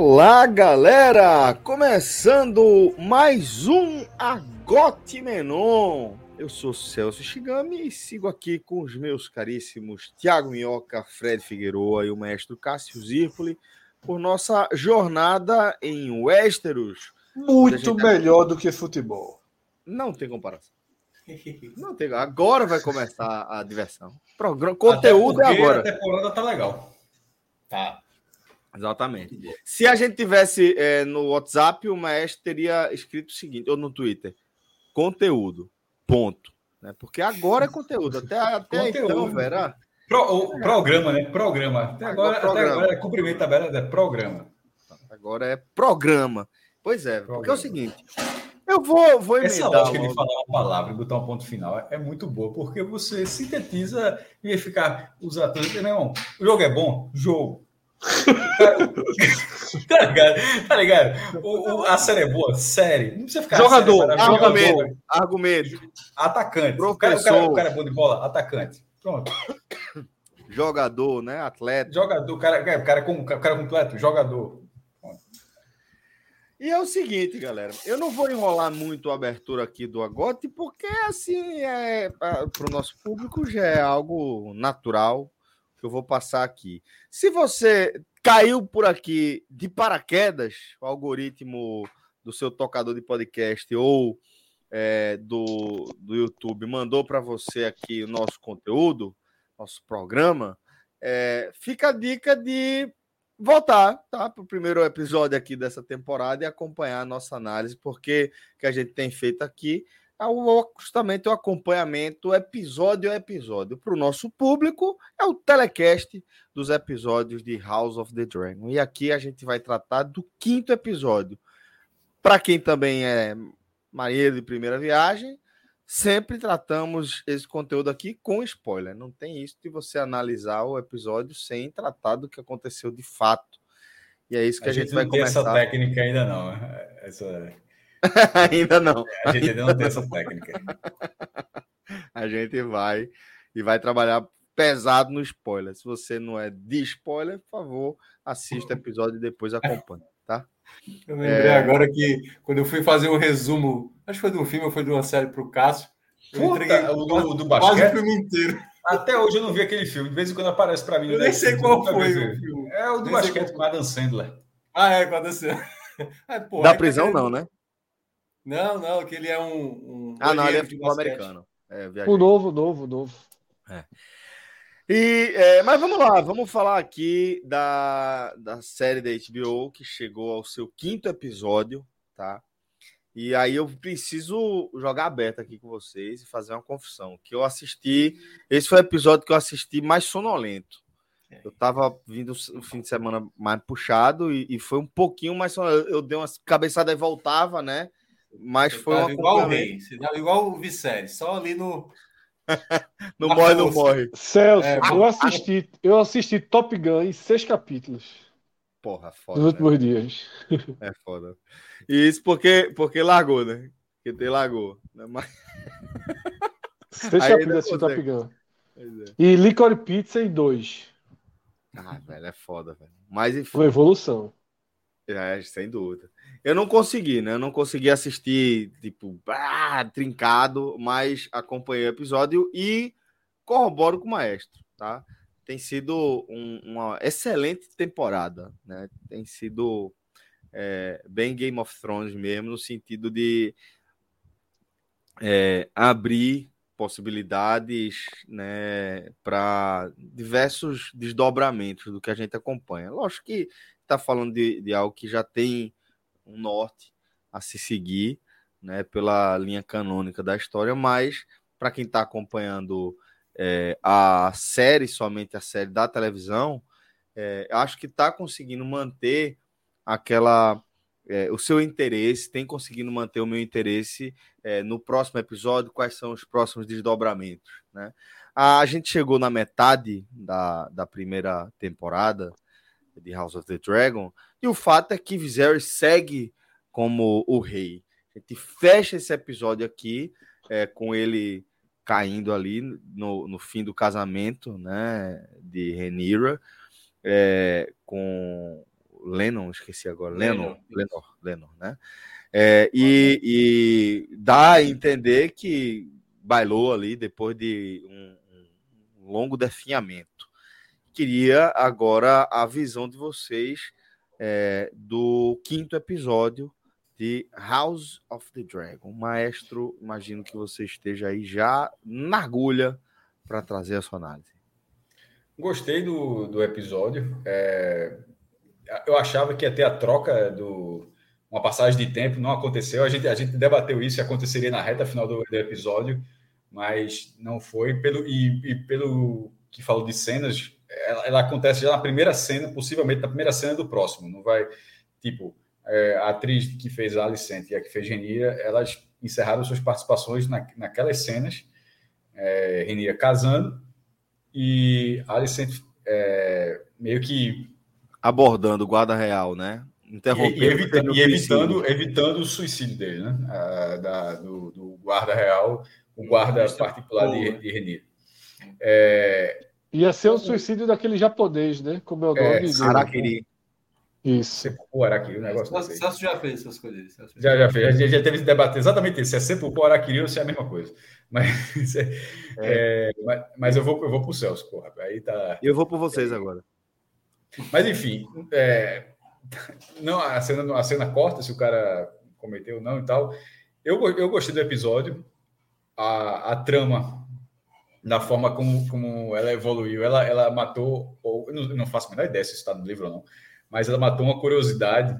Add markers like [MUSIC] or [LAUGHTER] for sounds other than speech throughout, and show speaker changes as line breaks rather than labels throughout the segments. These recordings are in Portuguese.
Olá, galera! Começando mais um Agote Menon. Eu sou Celso Shigami e sigo aqui com os meus caríssimos Tiago Minhoca, Fred Figueroa e o maestro Cássio Zirpoli por nossa jornada em Westeros.
Muito melhor do que futebol.
Não tem comparação. Não tem. Agora vai começar a diversão. Programa, conteúdo é agora.
A temporada tá legal. Tá.
Exatamente. Se a gente tivesse é, no WhatsApp, o maestro teria escrito o seguinte, ou no Twitter: conteúdo. Ponto. Né? Porque agora é conteúdo. Até, até
Conteúdo.
então, Vera.
Pro, o programa, né? Programa. Até agora,
Agora,
até
programa.
agora é cumprimento tabela, é programa.
Agora é programa. Pois é, porque é o
Programa.
seguinte. Eu vou, vou
Essa
emendar.
lógica de
logo.
falar uma palavra e botar um ponto final é muito boa, porque você sintetiza e ficar os atores. Meu irmão, o jogo é bom? Jogo. [LAUGHS] tá ligado? Tá ligado? O, o- a série é boa? Série. Não precisa ficar.
Jogador,
série é maravilhosa.
Argumento. Argumento.
Atacante. O cara, o, cara, o cara é bom de bola? Atacante. Pronto.
Jogador, né? Atleta.
Jogador, o cara, é, o cara, com, cara completo, jogador.
E é o seguinte, galera, eu não vou enrolar muito a abertura aqui do Agote, porque assim, é, para o nosso público já é algo natural que eu vou passar aqui. Se você caiu por aqui de paraquedas, o algoritmo do seu tocador de podcast ou é, do, do YouTube mandou para você aqui o nosso conteúdo, nosso programa, é, fica a dica de voltar tá, para o primeiro episódio aqui dessa temporada e acompanhar a nossa análise, porque que a gente tem feito aqui o, justamente o acompanhamento episódio a episódio. Para o nosso público, é o telecast dos episódios de House of the Dragon. E aqui a gente vai tratar do quinto episódio. Para quem também é marinheiro de primeira viagem, sempre tratamos esse conteúdo aqui com spoiler. Não tem isso de você analisar o episódio sem tratar do que aconteceu de fato. E é isso que a, gente, vai
não tem essa
começar.
técnica ainda não. Essa, [LAUGHS]
ainda não.
a gente ainda não tem essa técnica.
A gente vai e vai trabalhar pesado no spoiler. Se você não é de spoiler, por favor, assista o episódio e depois acompanhe, tá?
Eu lembrei agora que quando eu fui fazer um resumo, acho que foi de um filme ou foi de uma série para o Cássio, eu
Puta,
entreguei
o do-
quase,
do
quase o
basquete?
filme inteiro.
Até hoje eu não vi aquele filme. De vez em quando aparece para mim.
Eu nem sei qual foi o filme.
É o do basquete
qual
com Adam Sandler.
Ah, é, quando você... É, pô,
da
é
prisão, não, né?
Não, não, que ele é um... um
Ah, não, ele é futebol americano. É.
O novo, novo, novo.
E, é, mas vamos lá, vamos falar aqui da, da série da HBO que chegou ao seu quinto episódio, tá? E aí eu preciso jogar aberto aqui com vocês e fazer uma confissão. Que eu assisti. Esse foi o episódio que eu assisti mais sonolento. Eu tava vindo o fim de semana mais puxado e, e foi um pouquinho mais sonolento. Eu dei uma cabeçada e voltava, né? Mas
Você
foi
tava
um
igual o rei, você igual o Viserys, só ali no...
Não
na
morre, não morre.
Celso,
É,
eu assisti, eu assisti Top Gun em seis capítulos
Porra,
nos
foda. né?
últimos dias. [LAUGHS]
É foda. E isso porque, porque largou, né? Porque tem largou. Né? Mas,
Seis [LAUGHS] capítulos assisti Top. Gun.
é.
E Licorice Pizza em dois.
Ah, velho, é foda, velho. Mas enfim,
Foi evolução.
É, sem dúvida. Eu não consegui, né? Eu não consegui assistir, tipo, ah, trincado, mas acompanhei o episódio e corroboro com o maestro, tá? Tem sido um- uma excelente temporada, né? Tem sido é, bem Game of Thrones mesmo, no sentido de é, abrir possibilidades né, para diversos desdobramentos do que a gente acompanha. Lógico que está falando de, de algo que já tem um norte, a se seguir, né, pela linha canônica da história, mas para quem está acompanhando é, a série, somente a série da televisão, é, acho que está conseguindo manter aquela é, o seu interesse, tem conseguindo manter o meu interesse é, no próximo episódio, quais são os próximos desdobramentos. Né? A, a gente chegou na metade da, da primeira temporada de House of the Dragon, e o fato é que Viserys segue como o rei. A gente fecha esse episódio aqui é, com ele caindo ali no, no fim do casamento né, de Renira, é, com Lennon, esqueci agora, Lennon, Lennon, Lennon, né? É, e, e, dá a entender que bailou ali depois de um, um, longo definhamento. Queria agora a visão de vocês é, do quinto episódio de House of the Dragon. Maestro, imagino que você esteja aí já na agulha para trazer a sua análise.
Gostei do, do episódio. É, eu achava que ia ter a troca do uma passagem de tempo, não aconteceu. A gente, a gente debateu isso aconteceria na reta final do, do episódio, mas não foi. Pelo, e, e, pelo que falou de cenas, ela, ela, acontece já na primeira cena, possivelmente na primeira cena do próximo. Não vai, tipo, é, a atriz que fez a Alicente e a que fez Genia, elas encerraram suas participações na, naquelas cenas. É, Renia casando e a Alicente é, meio que
abordando o guarda real, né?
Interrompendo e, e, evitando, e evitando, evitando, o suicídio dele, né? Ah, da, do, do, guarda real, o guarda particular de, de Renier.
É... Ia ser o suicídio daquele japonês, né? Como é o nome é, dele?
Araquiri.
Isso.
Sepulcro Araquiri, o negócio
Celso, Celso já fez essas coisas.
Já, já fez. A gente já teve esse debate exatamente isso. Se é Sepulcro Araquiri ou se é a mesma coisa. Mas, [LAUGHS] é, é. mas, mas, eu vou, eu vou pro Celso, porra. Aí tá.
Eu vou por vocês agora.
Mas enfim, é, não a cena, a cena corta se o cara cometeu ou não e tal. Eu, eu gostei do episódio, a, a trama, da forma como, como ela evoluiu. Ela, ela matou, ou, não, não faço a menor ideia se está no livro ou não, mas ela matou uma curiosidade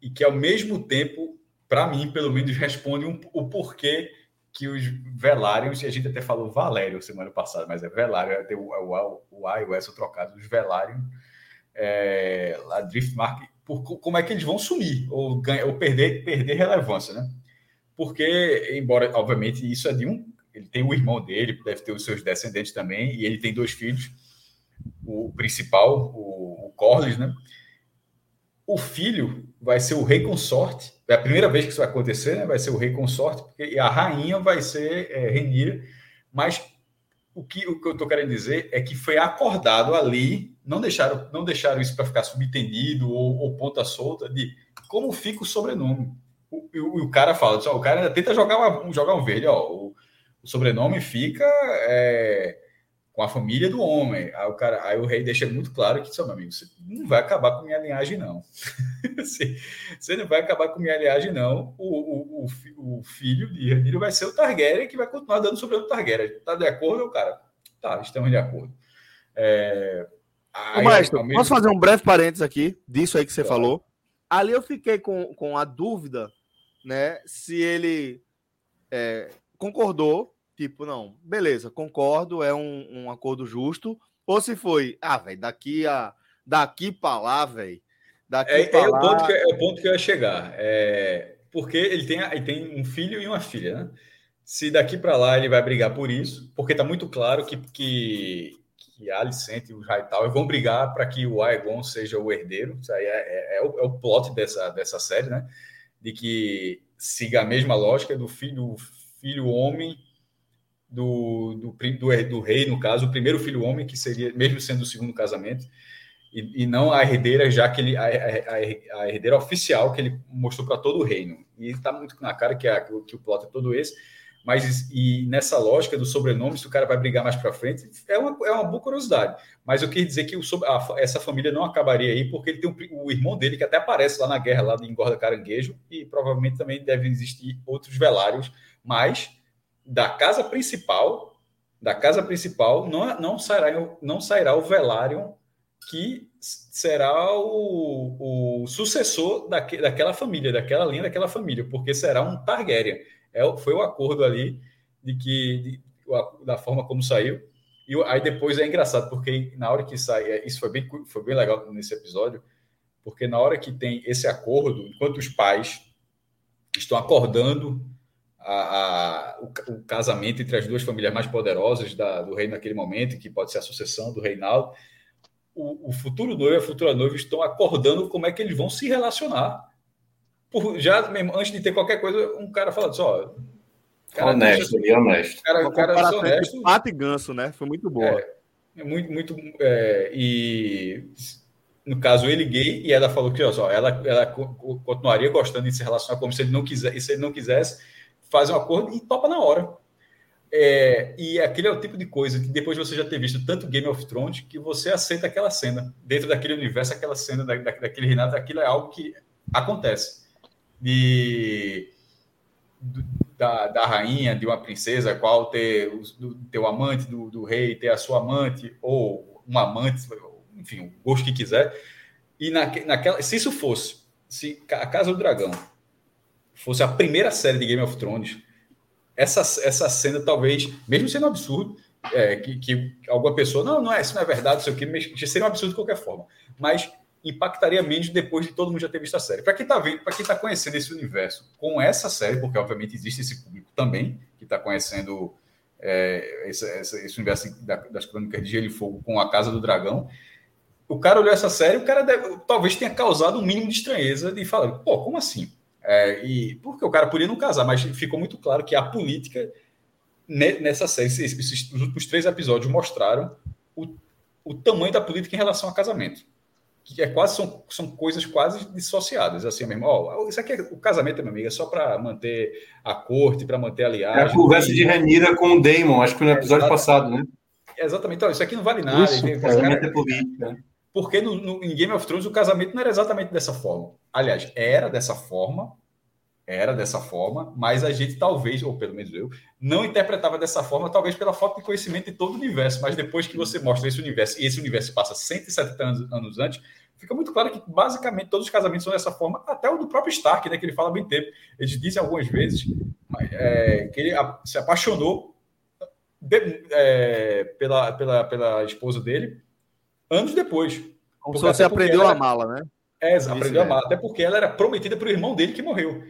e que, ao mesmo tempo, para mim, pelo menos, responde um, o porquê que os Velários, a gente até falou Valério semana passada, mas é Velário, tem o, o, o A e o S trocados, os Velários é, a Driftmark, por como é que eles vão sumir ou, ganhar, ou perder, perder relevância, né? Porque, embora, obviamente, isso é de um. Ele tem o irmão dele, deve ter os seus descendentes também, e ele tem dois filhos. O principal, o, o Corlys, né? O filho vai ser o rei consorte. É a primeira vez que isso vai acontecer, né? Vai ser o rei consorte, e a rainha vai ser é, Renira, mas o que, o que eu estou querendo dizer é que foi acordado ali, não deixaram, não deixaram isso para ficar subentendido ou, ou, ponta solta de como fica o sobrenome. O, o, o cara fala, o cara tenta jogar, uma, jogar um verde, ó, o, o sobrenome fica é, com a família do homem. Aí o, cara, aí o rei deixa muito claro que, meu amigo, você não vai acabar com minha linhagem, não. [LAUGHS] você, não vai acabar com minha linhagem, não. O, o, o, o filho de Ramiro vai ser o Targaryen que vai continuar dando sobre o Targaryen. Tá de acordo, cara? Tá, estamos de acordo. É...
Aí, Ô, mestre, mesmo... posso fazer um breve parênteses aqui disso aí que você claro. falou? Ali eu fiquei com, com a dúvida, né, se ele é, concordou Tipo, não, beleza, concordo, é um, um acordo justo. Ou se foi, ah, velho, daqui a daqui para lá, velho. Daqui
é, é, lá... o ponto que, é o ponto que eu ia chegar. É, porque ele tem, ele tem um filho e uma filha, né? Se daqui para lá ele vai brigar por isso, porque tá muito claro que, que, que a Alicente e o Hightower vão brigar para que o Aegon seja o herdeiro. Isso aí é, é, é, o, é o plot dessa, dessa série, né? De que siga a mesma lógica do filho, filho homem do, do, do, do, rei, no caso, o primeiro filho homem, que seria, mesmo sendo o segundo casamento, e, e não a herdeira, já que ele, a, a, a herdeira oficial que ele mostrou para todo o reino. E está muito na cara que, a, que o plot é todo esse, mas e nessa lógica do sobrenome, se o cara vai brigar mais para frente, é uma, é uma boa curiosidade. Mas eu quis dizer que o, a, essa família não acabaria aí, porque ele tem um, o irmão dele que até aparece lá na guerra, lá de Engorda Caranguejo, e provavelmente também devem existir outros velários, mas da casa principal, da casa principal, não, não, sairá, não sairá o Velaryon que será o, o sucessor daque, daquela família, daquela linha daquela família, porque será um Targaryen. É, foi o acordo ali de que de, da forma como saiu. E aí depois é engraçado, porque na hora que sai, é, isso foi bem, foi bem legal nesse episódio, porque na hora que tem esse acordo, enquanto os pais estão acordando a, a, o, o, casamento entre as duas famílias mais poderosas da, do reino naquele momento, que pode ser a sucessão do reinado, o, o futuro noivo e a futura noiva estão acordando como é que eles vão se relacionar. Por, já mesmo, antes de ter qualquer coisa, um cara fala assim, ó,
Cara, honesto, deixa, honesto.
Cara, cara honesto. Pato e ganso, né? Foi muito boa.
É, é muito, muito. É, e no caso, ele gay, e ela falou que ó, ela, ela continuaria gostando de se relacionar como se ele não quisesse, se ele não quisesse, faz um acordo e topa na hora. É, e aquele é o tipo de coisa que depois de você já ter visto tanto Game of Thrones que você aceita aquela cena. Dentro daquele universo, aquela cena da, da, daquele reinado, aquilo é algo que acontece. De, da, da rainha, de uma princesa, qual ter o teu amante, do, do rei, ter a sua amante, ou um amante, enfim, o gosto que quiser. E na, naquela, se isso fosse, se a Casa do Dragão fosse a primeira série de Game of Thrones, essa, essa cena talvez, mesmo sendo um absurdo, é, que, que alguma pessoa, não, não é, isso não é verdade, isso aqui, seria um absurdo de qualquer forma, mas impactaria menos depois de todo mundo já ter visto a série. Para quem está vendo, para quem está conhecendo esse universo com essa série, porque obviamente existe esse público também que está conhecendo é, esse, esse, universo da, das crônicas de Gelo e Fogo com a Casa do Dragão, o cara olhou essa série, o cara deve, talvez tenha causado um mínimo de estranheza de falar, pô, como assim? É, e porque o cara podia não casar, mas ficou muito claro que a política nessa série, esses, os últimos três episódios mostraram o, o tamanho da política em relação a casamento que é quase são, são coisas quase dissociadas, assim mesmo. Ó, isso aqui é, o casamento, meu amigo, é só para manter a corte, para manter a.
É a conversa de Renira com o Damon, acho que no episódio é, passado, né?
Exatamente, então, isso aqui não vale nada.
Isso, tem, casamento é política.
Porque no, no, em Game of Thrones o casamento não era exatamente dessa forma. Aliás, era dessa forma, era dessa forma, mas a gente talvez, ou pelo menos eu, não interpretava dessa forma, talvez pela falta de conhecimento de todo o universo. Mas depois que você mostra esse universo, e esse universo passa 170 anos, anos antes, fica muito claro que basicamente todos os casamentos são dessa forma, até o do próprio Stark, né, que ele fala bem tempo. Eles dizem algumas vezes é, que ele se apaixonou de, é, pela, pela, pela esposa dele anos depois.
Como se você aprendeu a amá-la, né?
É, aprendeu a amá-la, até porque ela era prometida para o irmão dele que morreu.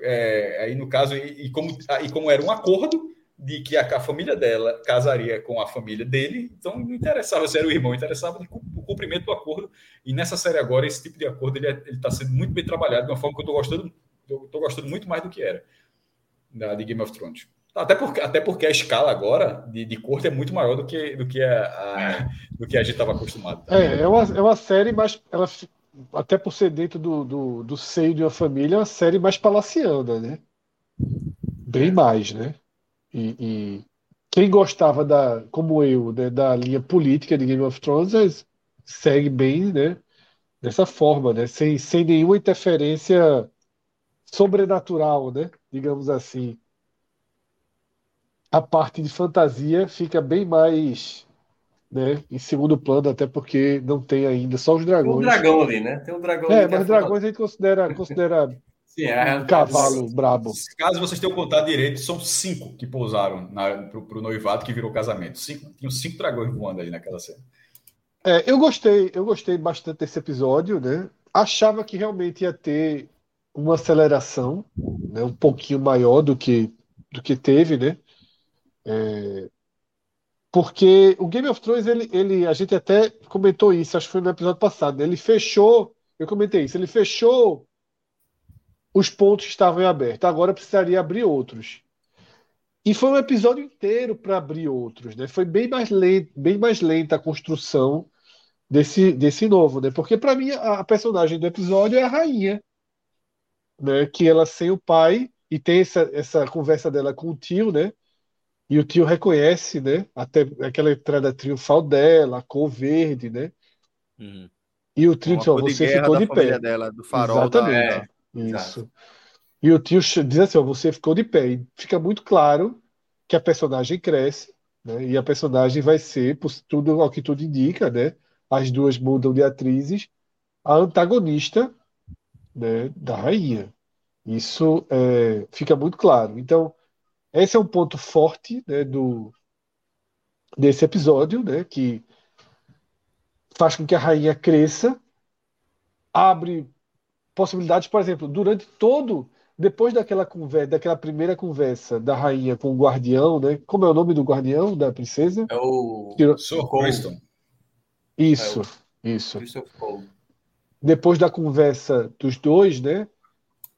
É, aí no caso, e, e, como, e como era um acordo de que a, a, família dela casaria com a família dele, então não interessava se era o irmão, interessava o cumprimento do acordo. E nessa série agora, esse tipo de acordo ele é, está sendo muito bem trabalhado de uma forma que eu estou gostando, eu tô gostando muito mais do que era da, de Game of Thrones. Até porque, até porque a escala agora de, de corte é muito maior do que, do que, a, a do que a gente estava acostumado.
É, é uma, é uma série, mas ela até por ser dentro do, do, do seio de uma família, é uma série mais palaciana, né? Bem mais, né? E, e, quem gostava da, como eu, né, da linha política de Game of Thrones segue bem, né? Dessa forma, né? Sem, sem nenhuma interferência sobrenatural, né? Digamos assim. A parte de fantasia fica bem mais né, em segundo plano, até porque não tem ainda só os dragões. Tem
um dragão ali, né? Tem um dragão
É, mas é dragões a gente considera, considera Sim, é, um cavalo brabo.
Caso vocês tenham contado direito, são cinco que pousaram para o noivado que virou casamento. Cinco, tinham cinco dragões voando aí naquela cena.
É, eu gostei, eu gostei bastante desse episódio, né? Achava que realmente ia ter uma aceleração, né, um pouquinho maior do que do que teve, né? É, porque o Game of Thrones, ele, ele, a gente até comentou isso, acho que foi no episódio passado, né? ele fechou, eu comentei isso, ele fechou os pontos que estavam em aberto, agora precisaria abrir outros. E foi um episódio inteiro para abrir outros, né? Foi bem mais lento, bem mais lenta a construção desse, desse novo, né? Porque para mim a, a personagem do episódio é a rainha, né? Que ela sem o pai e tem essa, essa conversa dela com o tio, né? E o tio reconhece, né? Até aquela entrada triunfal dela, a cor verde, né? Uhum. E o tio diz, ó, você ficou de pé.
Dela, do farol Exatamente.
Da... Isso. E o tio diz assim, ó, você ficou de pé. E fica muito claro que a personagem cresce, né? E a personagem vai ser, por tudo ao que tudo indica, né? as duas mudam de atrizes, a antagonista né, da rainha. Isso é, fica muito claro. Então, esse é um ponto forte né, do, desse episódio, né, que faz com que a rainha cresça, abre possibilidades, por exemplo, durante todo depois daquela conversa, daquela primeira conversa da rainha com o guardião, né? Como é o nome do guardião da princesa?
É o
Sir Criston.
Isso, é o... isso. Depois da conversa dos dois, né?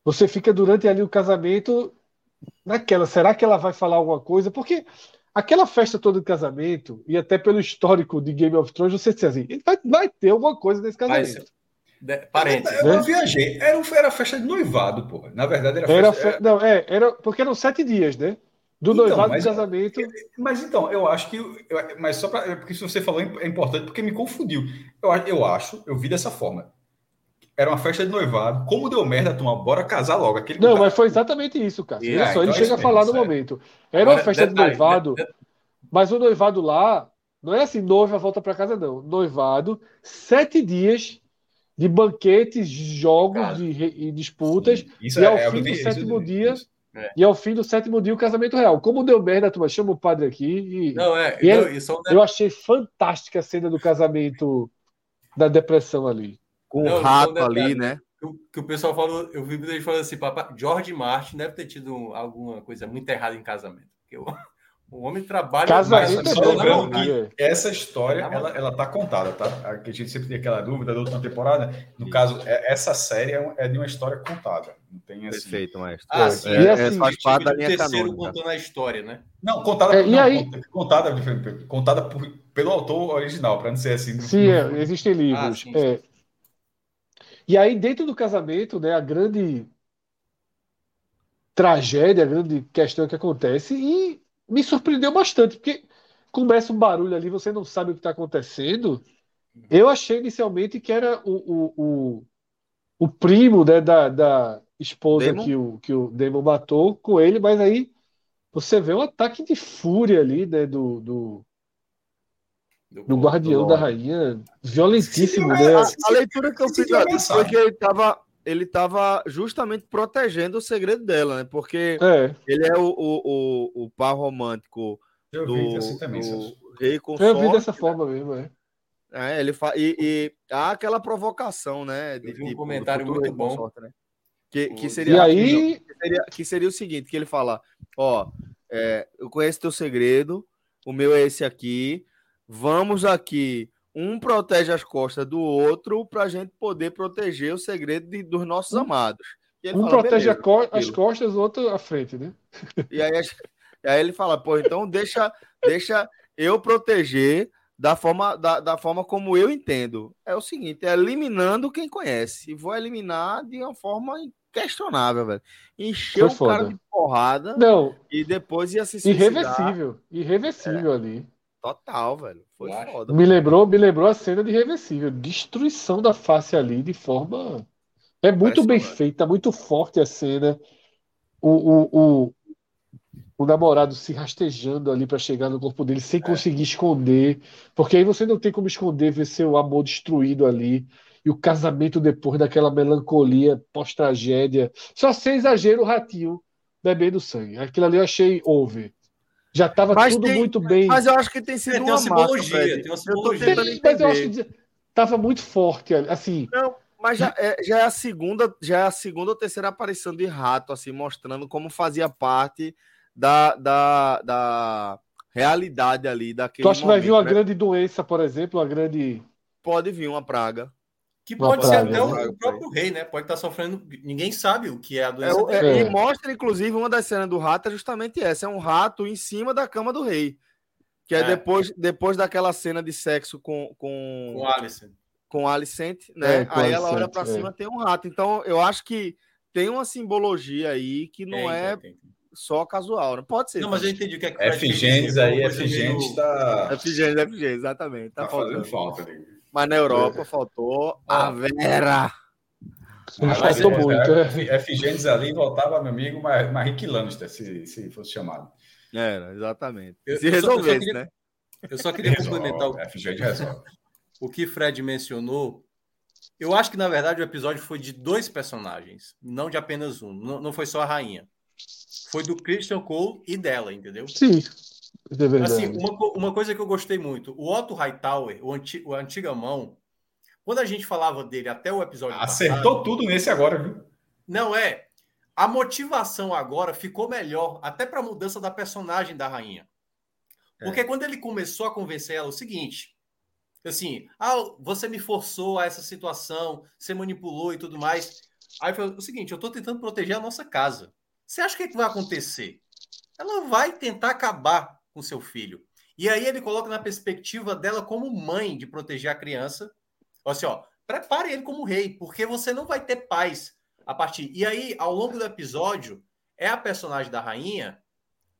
Você fica durante ali o casamento naquela, será que ela vai falar alguma coisa? Porque aquela festa toda de casamento, e até pelo histórico de Game of Thrones, você diz assim, vai, vai ter alguma coisa nesse casamento.
Parênteses. Eu, eu, viajei. Era, era festa de noivado, pô. Na verdade, era
era
festa.
Fe... Não, é, era porque eram sete dias, né? Do então, noivado mas, do casamento.
Mas então, eu acho que. Eu, mas só para. Porque se você falou é importante, porque me confundiu. Eu, eu acho, eu vi dessa forma. Era uma festa de noivado. Como deu merda, turma, bora casar logo. Aquele
não, mas foi exatamente isso, cara. É, só, então ele é chega a falar no momento. Era Agora, uma festa detalhe, de noivado, detalhe. mas o noivado lá. Não é assim, noiva volta para casa, não. Noivado, sete dias de banquetes, jogos de, e disputas. e ao é, fim do sétimo dia. É. E ao fim do sétimo dia o casamento real. Como deu merda, turma, chama o padre aqui. E,
não, é,
e não, é, eu achei fantástica a cena do casamento da depressão ali.
Com o rato ali, né?
Que o, que o pessoal falou, eu vi ele falando assim, papai, George Martin deve ter tido alguma coisa muito errada em casamento. Porque eu, [LAUGHS] o homem trabalha
Casamento
mais. Só lembrando que essa história ela, ela tá contada, tá? A gente sempre tem aquela dúvida da última temporada. No Sim. caso, é, essa série é, é, de uma história contada. Não tem assim.
Perfeito, maestro.
Ah, sim. É, é, assim, faz parte da linha terceiro contando a história, né?
Não, contada,
é,
não,
aí...
contada, contada por, pelo autor original, para não ser assim.
Sim, no... É, existem livros. Ah, sim, sim. E aí, dentro do casamento, né, a grande tragédia, a grande questão que acontece, e me surpreendeu bastante, porque começa um barulho ali, você não sabe o que está acontecendo. Eu achei inicialmente que era o, o, o, o primo né, da, da esposa que o, que o Demon matou com ele, mas aí você vê um ataque de fúria ali né, do, do, do, do guardião do da rainha, violentíssimo. Sim, né?
a, a, leitura que eu fiz foi que ele estava ele estava justamente protegendo o segredo dela, né? Porque
é.
ele é o, o, o, o par romântico eu do, vi assim também, do rei
consorte. Eu vi dessa forma mesmo, é.
É, ele fa... e, e há aquela provocação, né?
De, um tipo, comentário muito bom. Consorte, né?
Que, que, seria,
e aí...
que, seria, que seria o seguinte, que ele fala, ó, é, eu conheço teu segredo, o meu é esse aqui, vamos aqui um protege as costas do outro para a gente poder proteger o segredo de, dos nossos um, amados.
um fala, protege co as costas, o outro a frente, né?
E aí, aí ele fala, pô, então deixa, deixa eu proteger da forma, da, da forma como eu entendo. É o seguinte, é eliminando quem conhece. E vou eliminar de uma forma questionável, velho. Encher o cara de porrada
Não.
e depois ia se suicidar.
Irreversível. Irreversível é. ali.
Total, velho. Foi foda.
Me lembrou, me lembrou a cena de Reversível. Destruição da face ali de forma. É muito bem feita, muito forte a cena. O, o, o, o namorado se rastejando ali para chegar no corpo dele sem é. conseguir esconder. Porque aí você não tem como esconder ver seu amor destruído ali. E o casamento depois daquela melancolia pós-tragédia. Só sem exagero o ratinho bebendo sangue. Aquilo ali eu achei over. Já estava tudo tem, muito bem.
Mas eu acho que tem sido é,
tem uma, simbologia. Massa, tem uma simbologia.
Tem, mas eu acho que estava muito forte, assim.
Não, mas já é, já é a segunda, já é a segunda ou terceira aparição de rato, assim, mostrando como fazia parte da, da, da realidade ali daquele.
Tu acha que vai vir uma né? grande doença, por exemplo, uma grande.
Pode vir uma praga.
Que pode ser até o, próprio rei, né? Pode estar sofrendo. Ninguém sabe o que é a doença.
É, é, E mostra, inclusive, uma das cenas do rato é justamente essa: é um rato em cima da cama do rei. Que é, é. depois, depois daquela cena de sexo com. Com,
com Alicent.
Com Alicent, né? É, Aí ela olha para é. cima tem um rato. Então, eu acho que tem uma simbologia aí que não é. Tem, tem só casual, não pode ser.
Não, mas eu entendi o que é que
aí, Efigênios está.
Efigênios, Efigênios, exatamente. Tá,
tá fazendo falta ali.
Mas na Europa faltou a Vera.
Mas faltou é, muito.
É, Figênis ali voltava, meu amigo, mas, mas Rick Lannister, se, se fosse chamado.
Era, exatamente. Eu, se resolvesse,
queria,
né?
Eu só queria complementar o.
É, Figênis resolve.
o que Fred mencionou, eu acho que na verdade o episódio foi de dois personagens, não de apenas um. Não, não foi só a rainha. Foi do Christian Cole e dela, entendeu?
Sim. É verdade.
Assim, uma, uma coisa que eu gostei muito, o Otto Hightower, o, anti, o antigamão, quando a gente falava dele até o episódio
Acertou tudo nesse agora, viu?
Não é. A motivação agora ficou melhor, até para a mudança da personagem da rainha. Porque quando ele começou a convencer ela o seguinte, assim, ah, você me forçou a essa situação, você manipulou e tudo mais. Aí foi o seguinte, eu estou tentando proteger a nossa casa. Você acha que, é que vai acontecer? Ela vai tentar acabar com seu filho. E aí ele coloca na perspectiva dela como mãe de proteger a criança. Assim, ó, prepare ele como rei, porque você não vai ter paz a partir. E aí, ao longo do episódio, é a personagem da rainha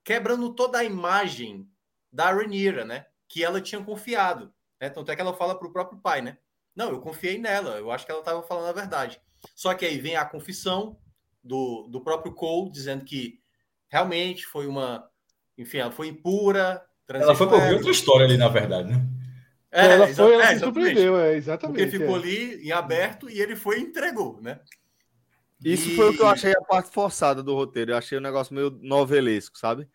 quebrando toda a imagem da Rhaenyra, né? Que ela tinha confiado. Né? Tanto é que ela fala para o próprio pai, né? Não, eu confiei nela, eu acho que ela estava falando a verdade. Só que aí vem a confissão do, do próprio Cole, dizendo que realmente foi uma. Enfim, ela foi impura.
Ela foi por outra história ali, na verdade, né?
É,
ela foi, ela
é,
se surpreendeu, é, exatamente.
Porque ficou
é.
ali em aberto e ele foi e entregou, né?
Isso
E-
foi o que eu achei a parte forçada do roteiro. Eu achei um negócio meio novelesco, sabe?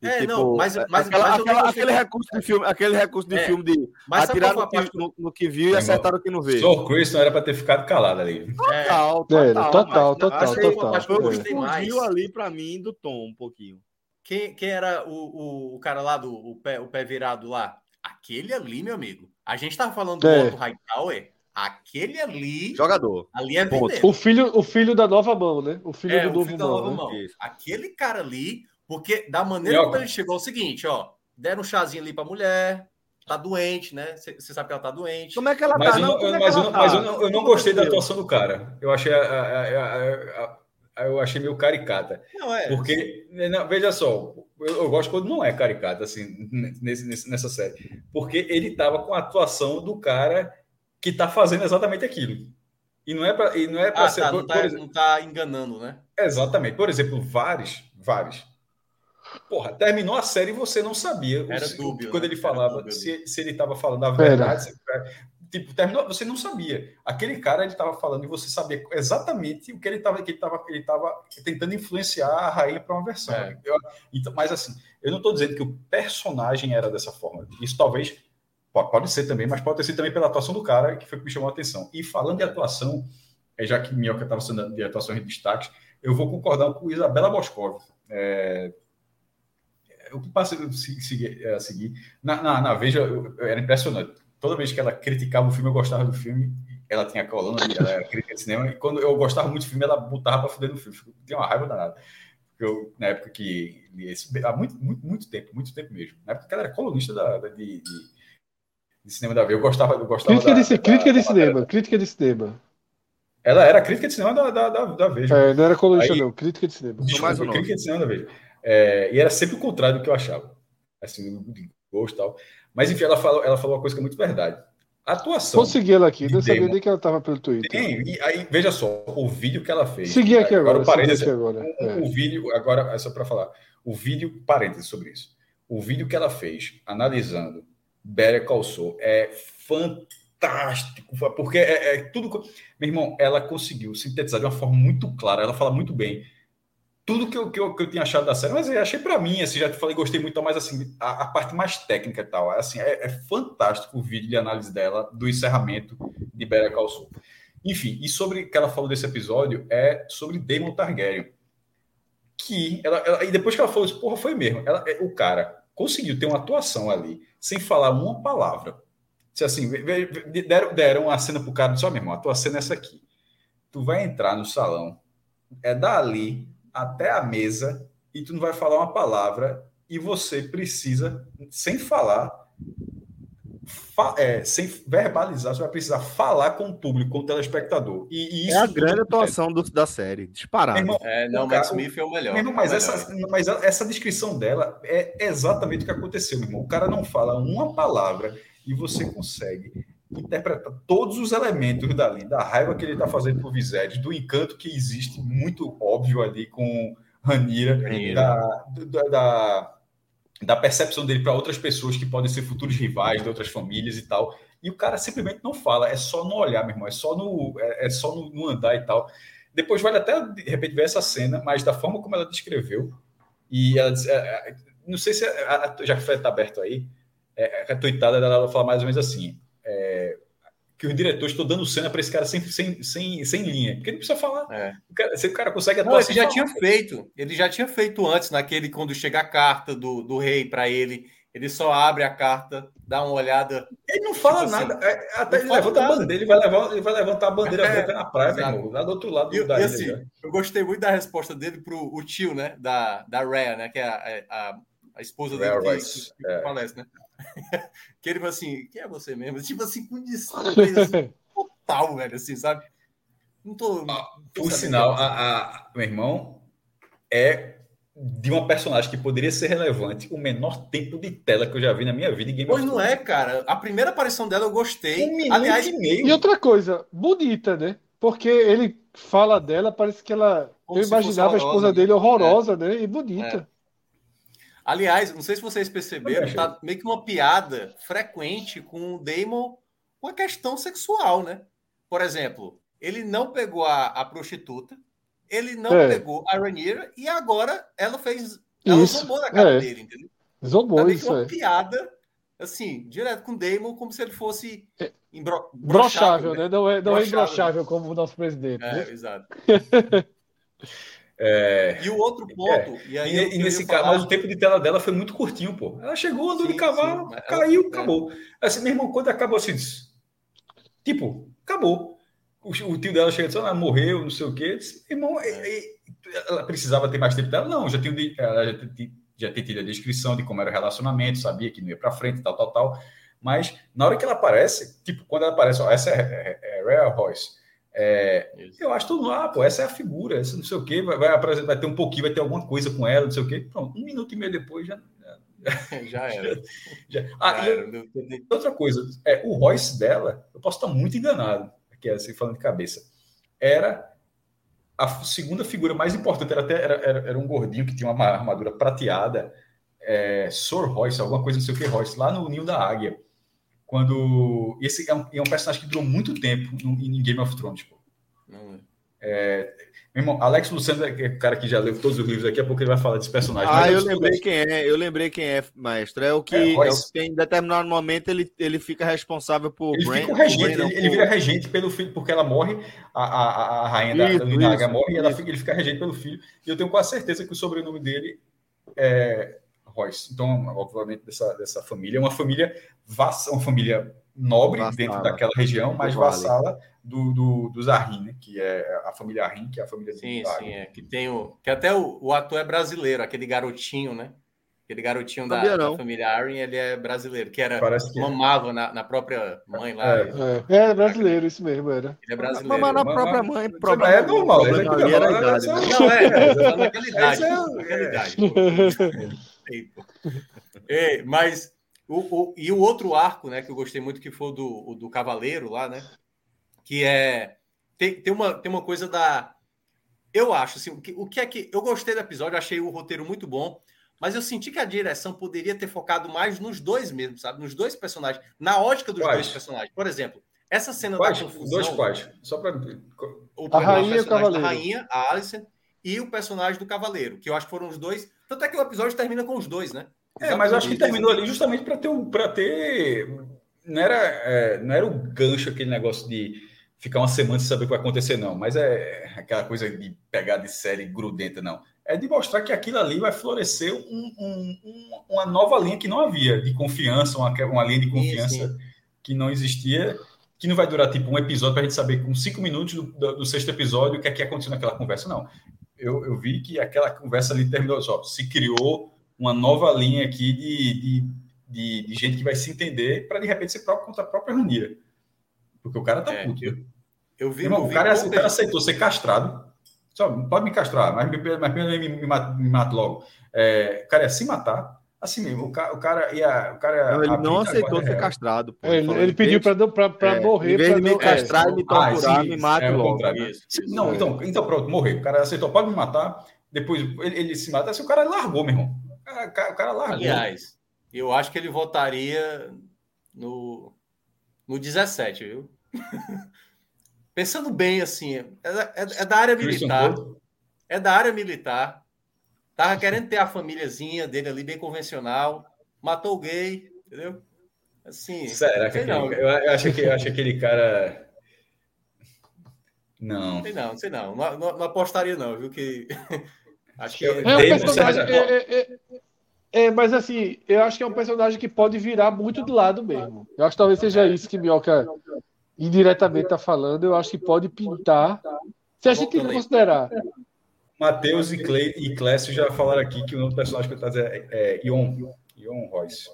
De,
É, não, mas- mas-
aquela-
mas
aquela- aquele recurso de filme, aquele recurso de
É,
filme de atirar no
parte
no, no que viu e acertar o que não vê.
Sr. Chris não era para ter ficado calado ali.
É,
Total,
É,
total,
total,
mas
total,
achei-
total.
Que eu
o
gostei mais.
ali pra mim do tom um pouquinho.
Quem, quem era o, o, o cara lá do o pé, o pé virado lá? Aquele ali, meu amigo. A gente tava falando do
É.
Otto Hightower. Aquele ali,
Jogador.
ali é.
O filho, o filho da nova mão, né? O filho
É,
do
o
novo
filho da
mão.
nova
né?
mão. Aquele cara ali, porque da maneira como ele chegou é o seguinte, ó. Deram um chazinho ali pra mulher, tá doente, né? Você sabe que ela tá doente.
Como é que ela
Mas,
tá?
eu, não,
é
mas, eu,
ela
não- mas
tá?
eu, não, eu não
Como
gostei da atuação do cara. Eu achei, a- a- a- eu achei meio caricata.
Não, é.
Porque, não, veja só, eu, eu gosto quando não é caricata, assim, nesse, nesse- nessa série. Porque ele tava com a atuação do cara que tá fazendo exatamente aquilo. E não é para e não é para
Ah,
ser.
tá,
por-
não, tá,
por exemplo,
não tá enganando, né?
exatamente. Por exemplo, vários, vários. Porra, terminou a série e você não sabia.
Era
se-
dúbio,
quando
né?
ele falava, se, se ele estava falando a verdade. se- tipo, terminou, você não sabia. Aquele cara ele estava falando e você sabia exatamente o que ele estava que ele estava ele tava tentando influenciar a rainha para uma versão.
É.
Eu- então, mas assim, eu não estou dizendo que o personagem era dessa forma. Isso talvez pode, ser também, mas pode ter sido também pela atuação do cara que foi o que me chamou a atenção. E falando de atuação, é, já que Minhoca estava sendo de atuações de destaques, eu vou concordar com Isabela Boscov. É, o que passa a seguir, a seguir na, na, na Veja eu- eu- era impressionante. Toda vez que ela criticava o filme, eu gostava do filme. Ela tinha coluna, ali, ela era crítica de cinema. E quando eu gostava muito do filme, ela botava para fuder no filme. Tinha uma raiva danada. Porque Eu, na época que. esse- Há muito, muito, muito tempo, muito tempo mesmo. Na época que ela era colunista da, da- de, de, de cinema da Veja. Eu gostava, eu gostava
Crítica,
da,
de,
da-
crítica de
da matéria.
cinema, crítica de cinema.
Ela era crítica de cinema da, da, da, da Veja.
É, não era colunista,
Aí-
não, crítica de cinema.
Desculpa,
mais um nome.
crítica de cinema da Veja. É, e era sempre o contrário do que eu achava. Assim, de gosto e tal. Mas, enfim, ela falou, ela falou uma coisa que é muito verdade. A atuação.
Consegui ela aqui, não
de
sabia
demo.
nem que ela tava pelo Twitter.
Tem, e aí, veja só, o vídeo que ela fez.
Segui aqui agora,
o
segui
parêntese,
aqui agora.
o,
É.
o vídeo, agora, é só para falar. O vídeo, parênteses sobre isso. O vídeo que ela fez, analisando Better Call Saul, é fantástico, porque é, é tudo. Meu irmão, ela conseguiu sintetizar de uma forma muito clara, ela fala muito bem. Tudo que eu, que eu, que eu tinha achado da série, mas eu achei para mim, assim, já te falei, gostei muito, mas assim, a, a parte mais técnica e tal, assim, é, é fantástico o vídeo de análise dela do encerramento de Call Saul. Enfim, e sobre o que ela falou desse episódio é sobre Daemon Targaryen. Que ela, ela- e depois que ela falou isso, porra, foi mesmo. Ela, é, o cara conseguiu ter uma atuação ali, sem falar uma palavra. Se assim, deram, deram a cena pro cara disse: Ó, meu irmão, a tua cena é essa aqui. Tu vai entrar no salão, é dali até a mesa, e tu não vai falar uma palavra, e você precisa, sem falar, fa- é, sem verbalizar, você vai precisar falar com o público, com o telespectador. E, e
É a
isso
grande
tudo-
atuação do- da série,
irmão,
É, não,
o
Matt
cara-
Smith é o melhor.
irmão,
é o
mas,
melhor.
essa, mas essa descrição dela é exatamente o que aconteceu, meu irmão. O cara não fala uma palavra e você consegue interpretar todos os elementos dali, da raiva que ele está fazendo por Viserys, do encanto que existe, muito óbvio ali com Ranira, da, da, da, da percepção dele para outras pessoas que podem ser futuros rivais de outras famílias e tal. E o cara simplesmente não fala, é só no olhar, meu irmão, é só no, é, é só no, no, andar e tal. Depois vale até, de repente, ver essa cena, mas da forma como ela descreveu, e ela, é, é, não sei se, já que está aberto aí, é, a tuitada dela fala mais ou menos assim, é, que os diretores estão dando cena para esse cara sem, sem, sem, sem linha. Porque não precisa falar. É. O cara, se o cara consegue
atuar. Não, ele já falar. tinha feito. Ele já tinha feito antes, naquele quando chega a carta do, do rei para ele. Ele só abre a carta, dá uma olhada.
Ele não fala tipo assim, nada. É, até ele levanta nada. a bandeira, ele vai, levar, ele vai levantar a bandeira é, branca na praia, irmão, lá do outro lado
e, da e, assim, Eu gostei muito da resposta dele pro o tio, né? Da, da Rhea, né? Que é a, a, a esposa dele que, que, que é. falece, né? Que ele falou assim, quem é você mesmo? [LAUGHS] Tipo assim, com desprezo assim, [LAUGHS] total, velho, assim, sabe?
Não tô. Ah, por sinal, a, a, meu irmão é de uma personagem que poderia ser relevante o menor tempo de tela que eu já vi na minha vida em
Game Pois não é, cara. A primeira aparição dela eu gostei.
Um Aliás, e, meio. e outra coisa, bonita, né? Porque ele fala dela, parece que ela. Como eu imaginava a esposa né? dele horrorosa, é. né? E bonita. É.
Aliás, não sei se vocês perceberam, tá meio que uma piada frequente com o Damon com a questão sexual, né? Por exemplo, ele não pegou a, a prostituta, ele não é. pegou a Rhaenyra e agora ela fez. Ela isso. zombou na cara é. dele, entendeu?
Zombou tá isso.
uma é. piada, assim, direto com o Damon, como se ele fosse.
É. Embro... Brochável, né? Não é, não é imbrochável como o nosso presidente. É,
né? exato. [LAUGHS]
É...
E o outro ponto. É.
E, aí e, e nesse caso, falar... mas o tempo de tela dela foi muito curtinho, pô. Ela chegou, andou sim, de cavalo, sim, caiu, ela... acabou. Assim, meu irmão, quando acabou assim, tipo, acabou. O, o tio dela chega e disse, ah, morreu, não sei o quê. Disse, irmão, é. ela precisava ter mais tempo dela? Não, já tinha, ela já tinha, já tinha tido a descrição de como era o relacionamento, sabia que não ia para frente, tal, tal, tal. Mas na hora que ela aparece, tipo, quando ela aparece, ó, essa é, é, é Rare Royce é, eu acho tudo lá, pô, essa é a figura, essa não sei o quê, vai, vai, vai ter um pouquinho, vai ter alguma coisa com ela, não sei o quê. Pronto, um minuto e meio depois já. [LAUGHS]
Já, era. [LAUGHS]
Já, ah, já era. outra coisa, é, o Royce dela, eu posso estar muito enganado, aqui assim, falando de cabeça, era a segunda figura mais importante, era, até, era, era, era um gordinho que tinha uma armadura prateada, é, Sor Royce, alguma coisa, não sei o que, Royce, lá no Ninho da Águia quando esse é um, é um, personagem que durou muito tempo no, em Game of Thrones. Pô. Não é. É, meu irmão, Alex Luciano é o cara que já leu todos os livros, daqui a pouco ele vai falar desse personagem.
Ah, eu lembrei quem é, eu lembrei quem é, maestro. É o que, é, é o que em determinado momento ele, ele fica responsável por.
Ele Brand, fica o regente, Brand, ele, ele, vira regente pelo filho, porque ela morre, a, a, a rainha isso, da, Minaga morre, e ela fica, ele fica regente pelo filho. E eu tenho quase certeza que o sobrenome dele é Royce. Então, obviamente, dessa, dessa família, é uma família uma família nobre vassala. dentro daquela região, mas vale. vassala do, do, do Zahin, né? que é a família Arin, que é a família
sim, sim, é. que tem o que até o, o ator é brasileiro, aquele garotinho, né? Aquele garotinho da, da, família Arin, ele é brasileiro, que era que mamava é. na, na, própria mãe lá.
É, é, é brasileiro, isso mesmo, era.
Ele é brasileiro.
Mamar na própria mãe,
problema é normal, é,
é,
era
idade. Não, é, é, naquela [LAUGHS] idade. Naquela [LAUGHS] É, mas o, o, e o outro arco, né, que eu gostei muito, que foi o do, o do Cavaleiro lá, né? Que é. Tem, tem, uma, tem uma coisa da. Eu acho, assim, o que, o que é que. Eu gostei do episódio, achei o roteiro muito bom, mas eu senti que a direção poderia ter focado mais nos dois mesmo, sabe? Nos dois personagens, na ótica dos quais? dois personagens. Por exemplo, essa cena
quais?
da
confusão. Dois quais? Só para.
a rainha e o cavaleiro.
A rainha, a Alison, e o personagem do cavaleiro, que eu acho que foram os dois. Tanto é que o episódio termina com os dois, né?
É, mas eu acho que terminou ali justamente para ter para ter não era é, não era o gancho aquele negócio de ficar uma semana sem saber o que vai acontecer não, mas é aquela coisa de pegar de série grudenta não. É de mostrar que aquilo ali vai florescer um, um, uma nova linha que não havia de confiança, uma, uma linha de confiança sim. que não existia, que não vai durar tipo um episódio para a gente saber com cinco minutos do, do, do, sexto episódio o que é que aconteceu naquela conversa. Não, eu, eu vi que aquela conversa ali terminou só, se criou uma nova linha aqui de, de, de, de gente que vai se entender para de repente ser próprio contra a própria Ranira. Porque o cara tá é, puto. Eu, eu vi, Irmão, eu vi o, cara, o cara aceitou ser castrado. Só, pode me castrar, mas, mas me, me, me, me mata logo. É, o cara ia se matar. Assim mesmo, o cara, o cara ia. O cara
não, ele não aceitou ser castrado.
Pô, ele, ele, ele pediu para é, morrer. Em
vez de me castrar e me torturar, ah, sim, me mata é, logo.
Isso, isso, não, é. então, então pronto, morreu. O cara aceitou, pode me matar. Depois ele, ele se mata. Assim, o cara largou, meu irmão. O cara, largou.
Aliás, eu acho que ele votaria no, no 17, viu? [LAUGHS] Pensando bem, assim, é, é, é da área militar. É da área militar. Tava querendo ter a famíliazinha dele ali, bem convencional. Matou o gay, entendeu? Assim.
Será que aquele, não. Eu, eu, acho que, eu acho aquele cara. Não.
Sei não, sei não. Não, não, não apostaria, não, viu? Que. [LAUGHS]
acho que. É, um personagem. É, é, é, é, mas assim, eu acho que é um personagem que pode virar muito do lado mesmo. Eu acho que talvez seja isso que Mioca indiretamente está falando. Eu acho que pode pintar. Se a gente não considerar.
Matheus e, Clay, e Clécio já falaram aqui que o nome do personagem que está dizendo é, é Ion. Ion Royce.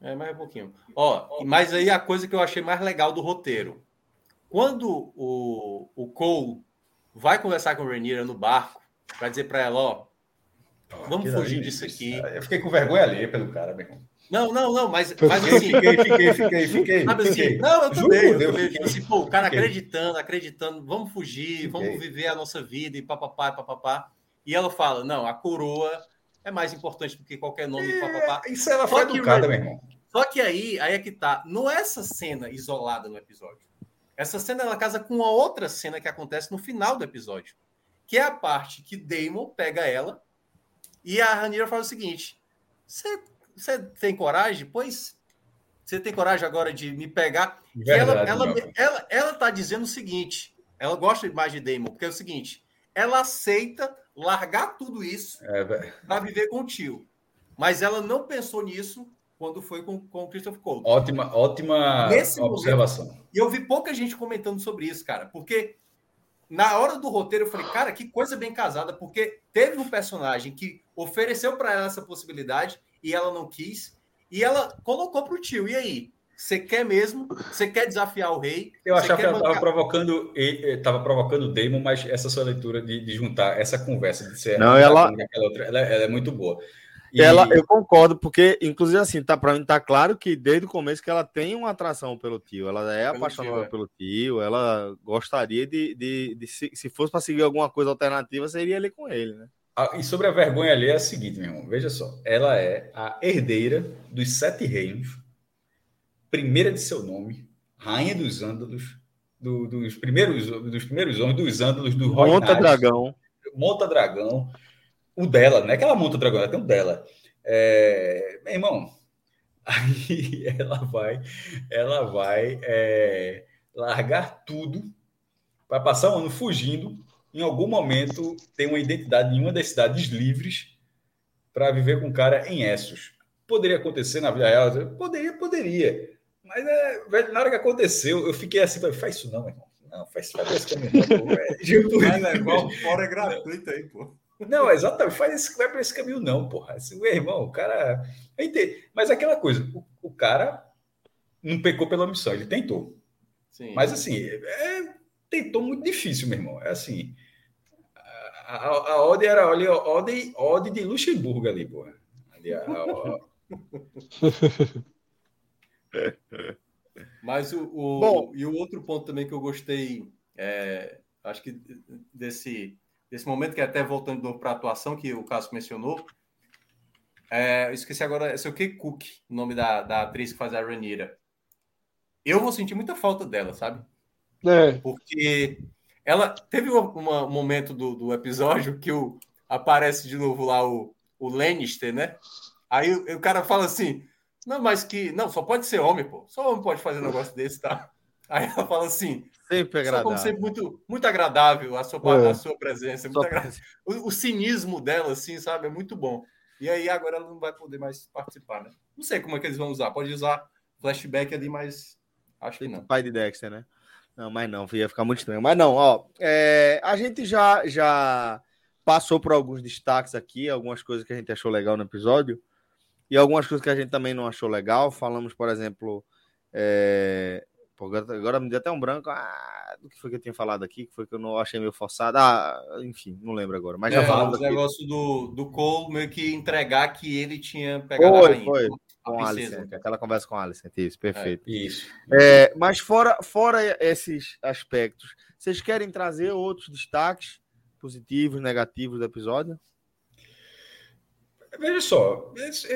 É, mais um pouquinho. Ó, mas aí a coisa que eu achei mais legal do roteiro. Quando o, o Cole vai conversar com a Rhaenyra no barco, para dizer para ela, ó, vamos fugir disso aqui.
Eu fiquei com vergonha ali pelo cara, meu irmão.
Não, não, não, mas, mas assim.
Fiquei, fiquei, fiquei, fiquei. Sabe
assim, fiquei. Não, eu também. Eu também tipo assim, pô, o cara fiquei. acreditando, acreditando, vamos fugir, fiquei. vamos viver a nossa vida e papapá, papapá. E ela fala: não, a coroa é mais importante do que qualquer nome, é, papapá.
Isso ela foi educada, meu irmão.
Só que aí, aí é que tá. Não é essa cena isolada no episódio. Essa cena ela casa com uma outra cena que acontece no final do episódio. Que é a parte que Damon pega ela e a Ranira fala o seguinte: Você tem coragem? Pois você tem coragem agora de me pegar? Verdade, ela, ela, ela, ela tá dizendo o seguinte: ela gosta mais de Damon, porque é o seguinte: ela aceita largar tudo isso é, para viver com o tio. Mas ela não pensou nisso quando foi com, com o Christopher Cole.
Ótima, ótima Nesse observação.
E eu vi pouca gente comentando sobre isso, cara, porque na hora do roteiro eu falei, cara, que coisa bem casada, porque teve um personagem que ofereceu para ela essa possibilidade e ela não quis, e ela colocou para o tio. E aí? Você quer mesmo? Você quer desafiar o rei?
Eu achava que ela estava provocando, estava provocando o Damon, mas essa sua leitura de, de juntar essa conversa de ser
não, ela...
Outra, ela, ela é muito boa.
E... Ela, eu concordo, porque, inclusive, assim, tá, para mim tá claro que desde o começo que ela tem uma atração pelo tio, ela é pelo apaixonada tio, é. pelo tio, ela gostaria de, de, de se, se fosse para seguir alguma coisa alternativa, seria ali com ele, né?
E sobre a vergonha ali é a seguinte, meu irmão, veja só, ela é a herdeira dos sete reinos, primeira de seu nome, rainha dos ândalos, do, dos primeiros dos primeiros homens, dos ândalos, do
Monta Dragão.
Monta Dragão o dela, não é que ela monta o dragão, ela tem o dela. É, meu irmão, [LAUGHS] aí ela vai, ela vai é, largar tudo para passar um ano fugindo. Em algum momento tem uma identidade em uma das cidades livres para viver com um cara em Essos. Poderia acontecer na vida real? Poderia, poderia. Mas é, na hora que aconteceu, eu fiquei assim, faz isso não, meu irmão. Não, faz, faz esse caminho não, pô.
É, [LAUGHS] Vai levar fora é gratuito aí, pô.
Não, exatamente. Faz esse, vai para esse caminho, não, porra. Esse, meu irmão, o cara. Mas aquela coisa, o, o, cara não pecou pela missão, ele tentou. Sim. Mas assim, é, tentou muito difícil, meu irmão. É assim. A, a, Ode era olha, Ode, Ode de Luxemburgo ali, porra. Ali, a, a, [LAUGHS]
Mas o, o, Bom, e o outro ponto também que eu gostei, é, acho que desse desse momento, que é até voltando para a atuação que o Cássio mencionou, é, eu esqueci agora, é o Kay Cook, o nome da, da atriz que faz a Ranira. Eu vou sentir muita falta dela, sabe?
É.
Porque ela teve uma, uma, um momento do, do episódio que o, aparece de novo lá o, o Lannister, né? Aí o, o cara fala assim: não, mas que. Não, só pode ser homem, pô. Só homem pode fazer um negócio [LAUGHS] desse, tá? Aí ela fala assim:
Sempre agradável.
Como sempre, muito, muito agradável a sua, é. a sua presença. Muito o, o, cinismo dela, assim, sabe? É muito bom. E aí agora ela não vai poder mais participar, né? Não sei como é que eles vão usar. Pode usar flashback ali, mas acho que não.
Pai de Dexter, né? Não, mas não, ia ficar muito estranho. Mas não, ó, é, a gente já, já passou por alguns destaques aqui, algumas coisas que a gente achou legal no episódio e algumas coisas que a gente também não achou legal. Falamos, por exemplo, é, agora me deu até um branco. Ah, do que foi que eu tinha falado aqui? Que foi que eu não achei meio forçado. Ah, enfim, não lembro agora. Mas já
é,
falamos.
O negócio do, do Cole meio que entregar que ele tinha pegado
foi, a rainha, Foi, com a Alicent, aquela conversa com a Alicent, isso, perfeito.
É, isso.
É, mas fora, fora esses aspectos, vocês querem trazer outros destaques positivos, negativos do episódio?
Veja só, esse,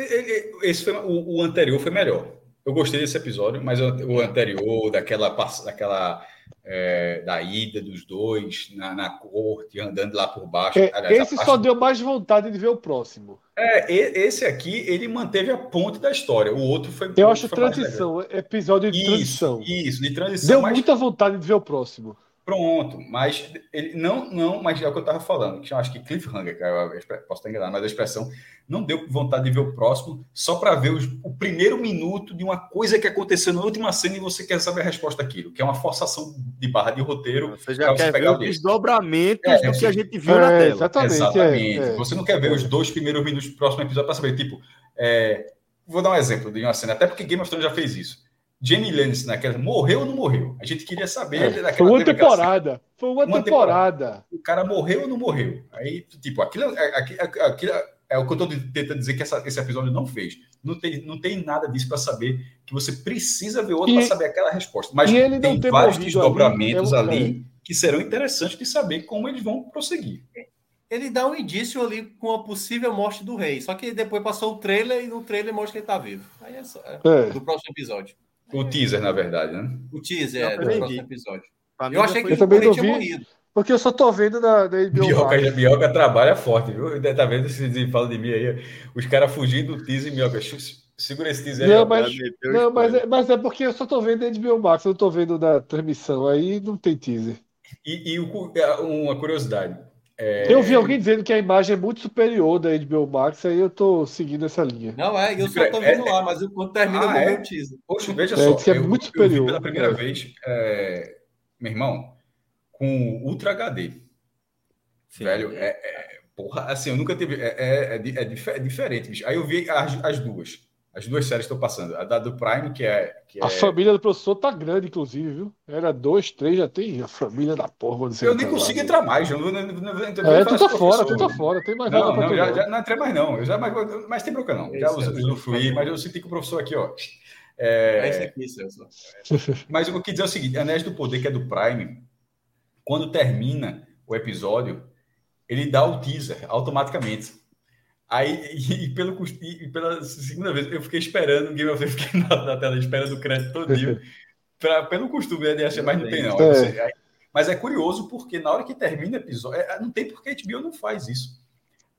esse foi, o, o anterior foi melhor. eu gostei desse episódio, mas o anterior, daquela, daquela é, da ida dos dois na, na, corte, andando lá por baixo.
É, Aliás, esse só deu mais vontade de ver o próximo.
É, esse aqui, ele manteve a ponte da história. O outro foi.
Eu acho foi transição, episódio de
isso,
transição.
Isso, de transição.
Deu mas... muita vontade de ver o próximo.
Pronto, mas ele não, não, mas é o que eu estava falando, que eu acho que cliffhanger, que eu posso estar enganado, mas a expressão não deu vontade de ver o próximo só para ver os, o primeiro minuto de uma coisa que aconteceu na última cena e você quer saber a resposta daquilo, que é uma forçação de barra de roteiro.
Você já quer ver o desdobramento é, do que a gente viu é, na tela.
Exatamente. exatamente. É, é. você não quer ver os dois primeiros minutos do próximo episódio para saber, tipo, é, vou dar um exemplo de uma cena, até porque Game of Thrones já fez isso Jamie Lannister naquela morreu ou não morreu? A gente queria saber.
É, foi uma temporada. Foi uma, uma temporada. temporada.
O cara morreu ou não morreu? Aí, tipo, aquilo, aquilo, aquilo é o que eu estou tentando dizer que essa, esse episódio não fez. Não tem, não tem nada disso para saber que você precisa ver outro para saber aquela resposta. Mas tem vários desdobramentos ali, ali é. que serão interessantes de saber como eles vão prosseguir.
Ele dá um indício ali com a possível morte do rei. Só que depois passou o trailer e no trailer mostra que ele está vivo. Aí é, só, é, é. do próximo episódio.
O teaser, na verdade, né?
O teaser, é, do próximo episódio.
Eu achei que eu também não vi, morrido. Porque eu só tô vendo na, na HBO [LAUGHS]
Bioca, Bioca trabalha forte, viu? Tá vendo se fala de mim aí? Os caras fugindo do teaser, Bioca. Segura esse teaser
não, aí. Mas, não, mas é, mas é porque eu só tô vendo na HBO Max, eu não tô vendo na transmissão, aí não tem teaser.
E, e é, uma curiosidade.
É... Eu vi alguém dizendo que a imagem é muito superior da HBO Max, aí eu tô seguindo essa linha.
Não, é, eu só tô vendo é, lá, mas quando termina ah, é? o teaser.
Poxa, [LAUGHS] veja é,
só. É eu, muito superior. Eu vi
pela primeira vez, é, meu irmão, com Ultra HD. Sim. Velho, é, é, porra, assim, eu nunca tive. É, é, é, diferente, bicho. Aí eu vi as, as duas. As duas séries estão passando. A da do Prime, que é. Que
a
é...
família do professor tá grande, inclusive, viu? Era dois, três, já tem a família da porra.
Eu nem consigo lá, entrar mais. Eu não, não,
não, não, é, tu tá fora, tu tá fora. Tem mais
não, nada não, já, já, não entrei mais, não. Eu já, mas, mas tem bronca, não. Já usufruí, mas eu senti que o professor aqui, ó. É... é aqui, [LAUGHS] mas eu quis dizer o seguinte: Anéis do Poder, que é do Prime, quando termina o episódio, ele dá o teaser automaticamente. Aí, e, e pelo, e pela segunda vez, eu fiquei esperando o Game of Thrones, fiquei na, na tela esperando o crédito todo dia, [LAUGHS] pra, pelo costume né, de achar, mas não tem não. É. Mas é curioso porque na hora que termina o episódio, é, não tem porque a HBO não faz isso.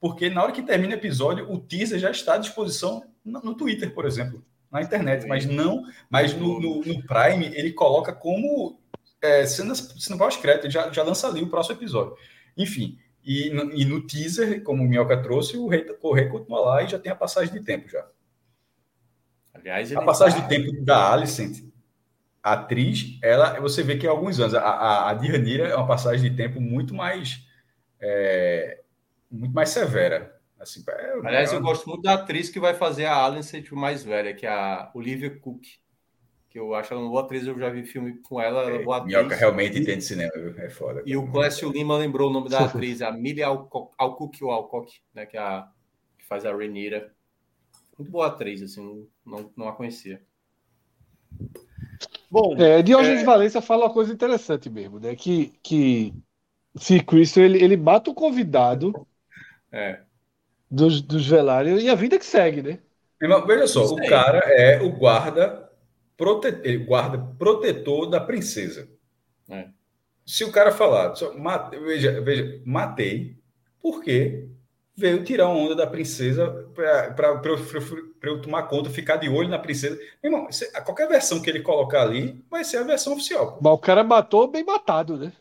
Porque na hora que termina o episódio, o teaser já está à disposição no, no Twitter, por exemplo, na internet, mas não, mas no, no, no Prime ele coloca como é, sendo, sendo pós-crédito, já, já lança ali o próximo episódio. Enfim, e no, e no teaser, como o Minhoca trouxe, o rei, o rei continua lá e já tem a passagem de tempo já. Aliás, a passagem tá... de tempo da Alicent, a atriz, ela, você vê que há alguns anos, a, a, a Dianira é uma passagem de tempo muito mais é, muito mais severa. Assim,
é, Aliás, é eu gosto muito da atriz que vai fazer a Alicent mais velha, que é a Olivia Cook que eu acho ela uma boa atriz, eu já vi filme com ela, ela é, boa
atriz. Minhoca realmente entende cinema, é foda.
E o Clécio Lima lembrou o nome da atriz, a Millie Alcock, ou Alcock, né, que, é a, que faz a Renira. Muito boa atriz, assim, não, não a conhecia.
Bom, é, Diógenes é... Valença fala uma coisa interessante mesmo, né, que, que se Cristo, ele, ele mata o convidado
é.
dos, dos velários e a vida que segue, né?
Irmão, veja só, o cara é o guarda prote... guarda protetor da princesa. É. Se o cara falar, só, mate... veja, veja, matei, porque veio tirar uma onda da princesa para eu tomar conta, ficar de olho na princesa. Meu irmão, qualquer versão que ele colocar ali vai ser a versão oficial.
Mas o cara matou bem matado, né?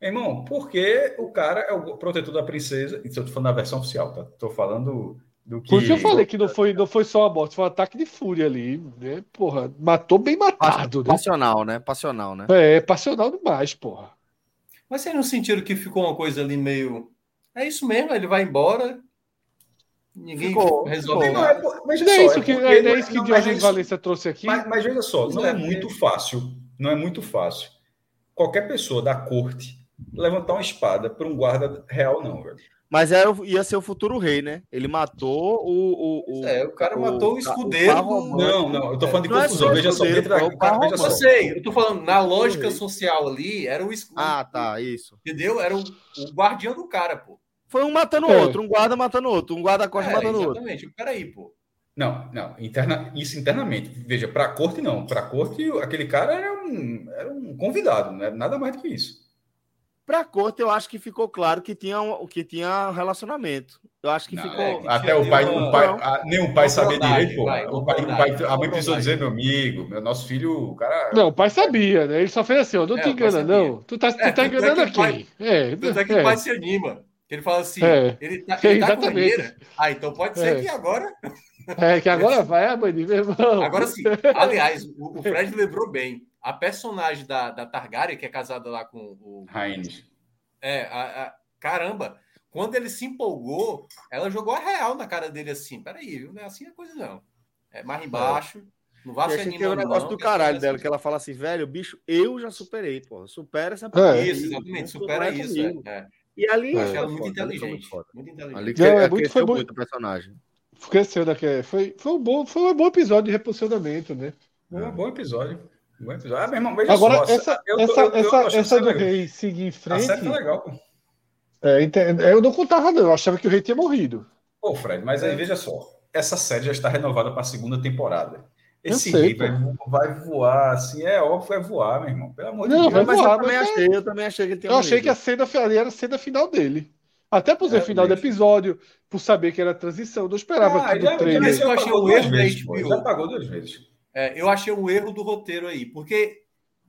Meu irmão, porque o cara é o protetor da princesa. Isso eu tô falando da versão oficial, tá? Tô falando do que...
Por isso eu falei que não foi, não foi só a morte, foi um ataque de fúria ali, né? Porra, matou bem matado.
Né? Passional, né? Passional, né?
É, passional demais, porra.
Mas vocês não sentiram que ficou uma coisa ali meio. É isso mesmo, ele vai embora. Ninguém ficou, resolve ficou. nada.
Não é, mas não é isso que, é, é isso que Diogenes Valência trouxe aqui.
Mas, mas veja só, não é, é muito fácil. Não é muito fácil. Qualquer pessoa da corte levantar uma espada para um guarda real, não, velho.
Mas era, ia ser o futuro rei, né? Ele matou o. o,
o é, o cara o, matou o escudeiro.
O não, não, eu tô falando de é confusão. É veja só, dentro
da. Cara, veja só. Eu sei, eu tô falando, na lógica social ali, era o escudo.
Ah, tá, isso.
Entendeu? Era o, o guardião do cara, pô.
Foi um matando o é. outro, um guarda matando o outro, um guarda-costa é, matando o outro.
Exatamente, peraí, pô.
Não, não, interna, isso internamente. Veja, para a corte não. Para a corte, aquele cara era um, era um convidado, não era nada mais do que isso.
Para a corte, eu acho que ficou claro que tinha, um, que tinha relacionamento. Eu acho que não, ficou. É,
até o pai, uma, o pai a, nem o pai sabia direito, pô. Vai, o pai, o pai, a mãe precisou dizer, meu amigo, meu nosso filho, o cara.
Não, o pai sabia, né? Ele só fez assim, ó, não é, te engana, não. Tu tá, é, tu tá enganando é aqui. Pai,
é, tanto é que o pai se anima. Ele fala assim, é, ele tá, ele tá com Ah, então pode ser que agora.
É, que agora [LAUGHS] vai a mãe de meu irmão.
Agora sim. Aliás, o, o Fred [LAUGHS] lembrou bem. A personagem da, da Targaryen, que é casada lá com o.
Rhaenys.
É, a, a, caramba, quando ele se empolgou, ela jogou a real na cara dele assim. Peraí, viu? Não é assim a coisa, não. É mais embaixo. Não vai ser
que é o negócio não, do caralho dela, que ela fala assim, velho, bicho, eu já superei, pô. Supera essa
é. Isso, exatamente, supera isso. É, é.
E ali
é. ela muito inteligente. Muito inteligente. Ali
que, é, muito, foi muito personagem. Esqueceu daquele. Foi, foi, um bom, foi um bom episódio de reposicionamento, né?
Foi um bom episódio. Bom episódio. Ah,
meu irmão, veja Agora, só, essa, eu, essa, eu, eu, essa, essa do rei seguir em frente. A série tá legal, pô. É, eu não contava, não. Eu achava que o rei tinha morrido.
Pô, Fred, mas aí é. veja só. Essa série já está renovada para a segunda temporada. Esse sei, rei vai, vai, voar, assim, é óbvio que vai voar, meu irmão. Pelo amor não, de Deus.
Mas voar, eu, também achei, eu também achei que ele tinha
Eu morrido. achei que a cena ali era a cena final dele. Até por ser é, final do episódio, por saber que era transição. Não esperava ah, que
no trailer. Eu achei um erro vezes,
Já pagou duas vezes.
É, eu achei um erro do roteiro aí, porque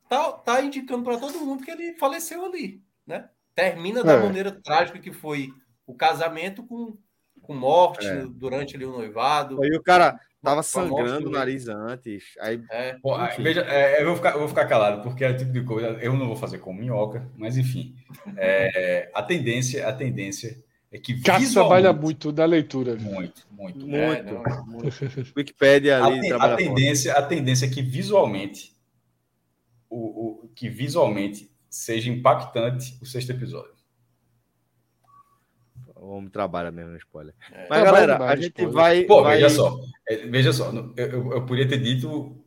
tá, tá indicando para todo mundo que ele faleceu ali, né? Termina da é. maneira trágica que foi o casamento com, com morte é. durante ali o noivado.
Aí o cara tava sangrando o nariz antes. Aí,
é. Pô, veja, é, eu, vou ficar, eu vou ficar calado, porque é o tipo de coisa. Eu não vou fazer com minhoca, mas enfim. É, a tendência, a tendência é que
Cássio trabalha muito na leitura.
Muito, muito.
Muito. É, não, muito. Wikipedia ali.
A, a tendência, a tendência é que visualmente o, o, que visualmente seja impactante o sexto episódio.
O homem trabalha mesmo no spoiler. É, Mas, galera, a gente spoiler. vai.
Pô,
vai...
veja só. É, veja só, eu, eu, eu podia ter dito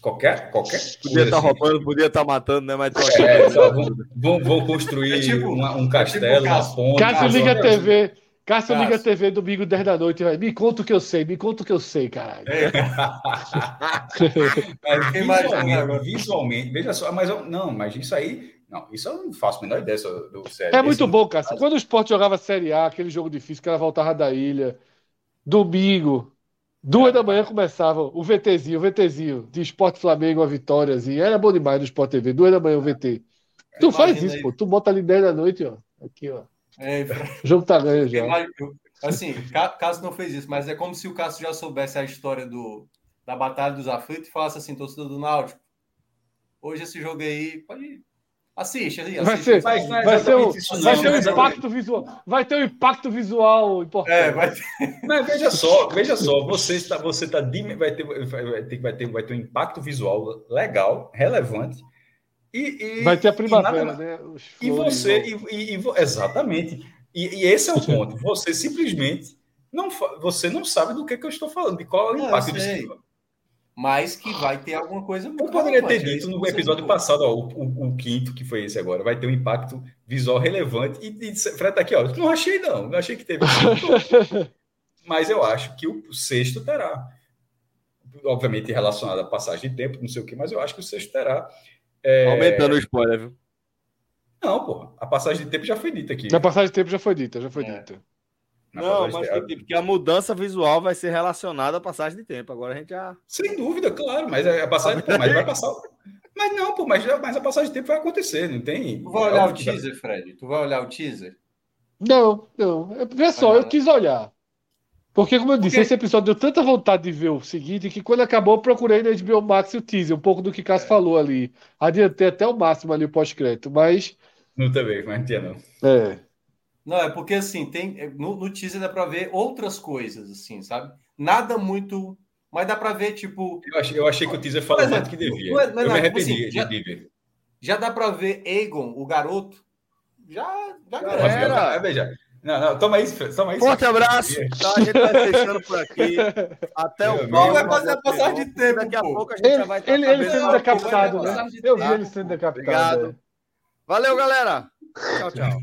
Qualquer, qualquer
Podia estar tá assim. roubando, podia estar tá matando, né? Mas
é, [LAUGHS] vão, vão, construir é tipo, uma, um castelo, é tipo
uma ponte. Cássio liga a TV. Cássio liga a TV domingo 10 da noite. Vai. Me conta o que eu sei, me conta o que eu sei, caralho. É. [LAUGHS]
mas visualmente, visualmente, veja só, mas não, mas isso aí não, isso eu não faço a menor ideia do
série. É muito bom, Cássio. Quando o esporte jogava Série A, aquele jogo difícil que ela voltava da ilha, domingo, duas da manhã começava o VTzinho, o VTzinho, de Esporte Flamengo, a vitóriazinha. Era bom demais no Sport TV, duas da manhã o VT. Tu faz isso, aí. pô. Tu bota ali 10 da noite, ó. Aqui, ó. É, o jogo tá ganho já.
Assim, Cássio não fez isso, mas é como se o Cássio já soubesse a história do, da Batalha dos Aflitos e falasse assim, torcedor do Náutico, hoje esse jogo aí, pode Assiste, assiste.
Vai ser, vai, vai ser, um, vai ter um impacto visual. Vai ter um impacto visual importante. É, vai ter... [LAUGHS]
Mas veja só, veja só, você está, você está vai ter, vai ter, vai ter, vai ter um impacto visual legal, relevante. E,
e vai ter a primavera, e nada,
né? e você, e, e, exatamente. E, e, esse é o ponto. Você simplesmente não, você não sabe do que, que eu estou falando, de qual é o impacto disso
mas que vai ter alguma coisa
muito Eu poderia ter dito no episódio passado, ó, o, o, o, quinto, que foi esse agora, vai ter um impacto visual relevante. E, e Fred tá aqui, ó. Não achei, não. Não achei que teve. [LAUGHS] mas eu acho que o sexto terá. Obviamente relacionado à passagem de tempo, não sei o que, mas eu acho que o sexto terá.
É... Aumentando o spoiler, viu?
Não, porra. A passagem de tempo já foi dita aqui.
A passagem de tempo já foi dita, já foi é. dita.
Não, mas que, porque a mudança visual vai ser relacionada à passagem de tempo. Agora a gente já.
Sem dúvida, claro, mas a passagem pô, mas vai passar. [LAUGHS] Mas não, pô, mas, mas a passagem de tempo vai acontecer, não tem.
Tu vai olhar o teaser, Fred? Tu vai olhar o teaser?
Não, não. Vê só, eu quis olhar. Porque, como eu disse, porque... esse episódio deu tanta vontade de ver o seguinte que quando acabou eu procurei na HBO Max o teaser, um pouco do que Cássio é. falou ali. Adiantei até o máximo ali o pós-crédito, mas.
Não também, mas não tinha não.
É.
Não, é porque assim, tem é, no, no teaser dá para ver outras coisas, assim, sabe? Nada muito. Mas dá para ver, tipo.
Eu achei, eu achei que o teaser falou mais do que devia. Mas, mas, eu me tipo arrependi assim, já, de ver.
Já dá para ver Egon, o garoto. Já, já
era. É, veja. Não, não, toma isso, toma isso.
Forte abraço. Tá, a gente vai fechando por aqui. Até o
final. vai fazer a passagem de tempo.
Daqui a pouco a gente ele, já vai
estar. Ele, ele sendo decapitado, né? Eu vi ele sendo decapitado. Obrigado.
Valeu, galera. Tchau, tchau.